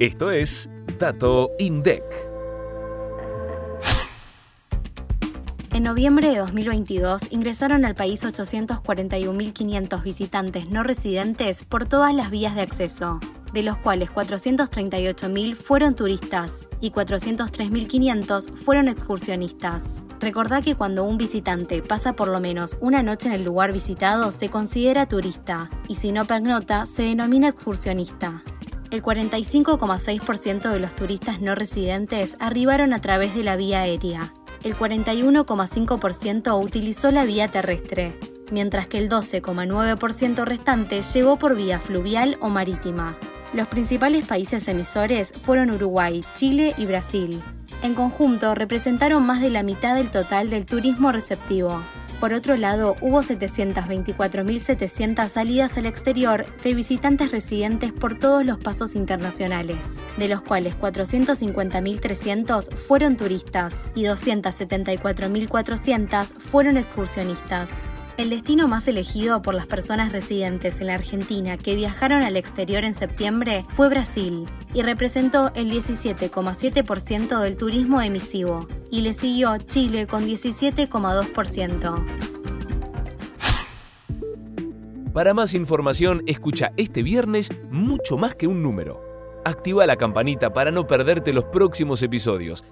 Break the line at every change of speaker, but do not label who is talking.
Esto es Dato INDEC.
En noviembre de 2022 ingresaron al país 841.500 visitantes no residentes por todas las vías de acceso, de los cuales 438.000 fueron turistas y 403.500 fueron excursionistas. Recordá que cuando un visitante pasa por lo menos una noche en el lugar visitado se considera turista y si no pernota se denomina excursionista. El 45,6% de los turistas no residentes arribaron a través de la vía aérea, el 41,5% utilizó la vía terrestre, mientras que el 12,9% restante llegó por vía fluvial o marítima. Los principales países emisores fueron Uruguay, Chile y Brasil. En conjunto representaron más de la mitad del total del turismo receptivo. Por otro lado, hubo 724.700 salidas al exterior de visitantes residentes por todos los pasos internacionales, de los cuales 450.300 fueron turistas y 274.400 fueron excursionistas. El destino más elegido por las personas residentes en la Argentina que viajaron al exterior en septiembre fue Brasil y representó el 17,7% del turismo emisivo, y le siguió Chile con 17,2%.
Para más información, escucha este viernes mucho más que un número. Activa la campanita para no perderte los próximos episodios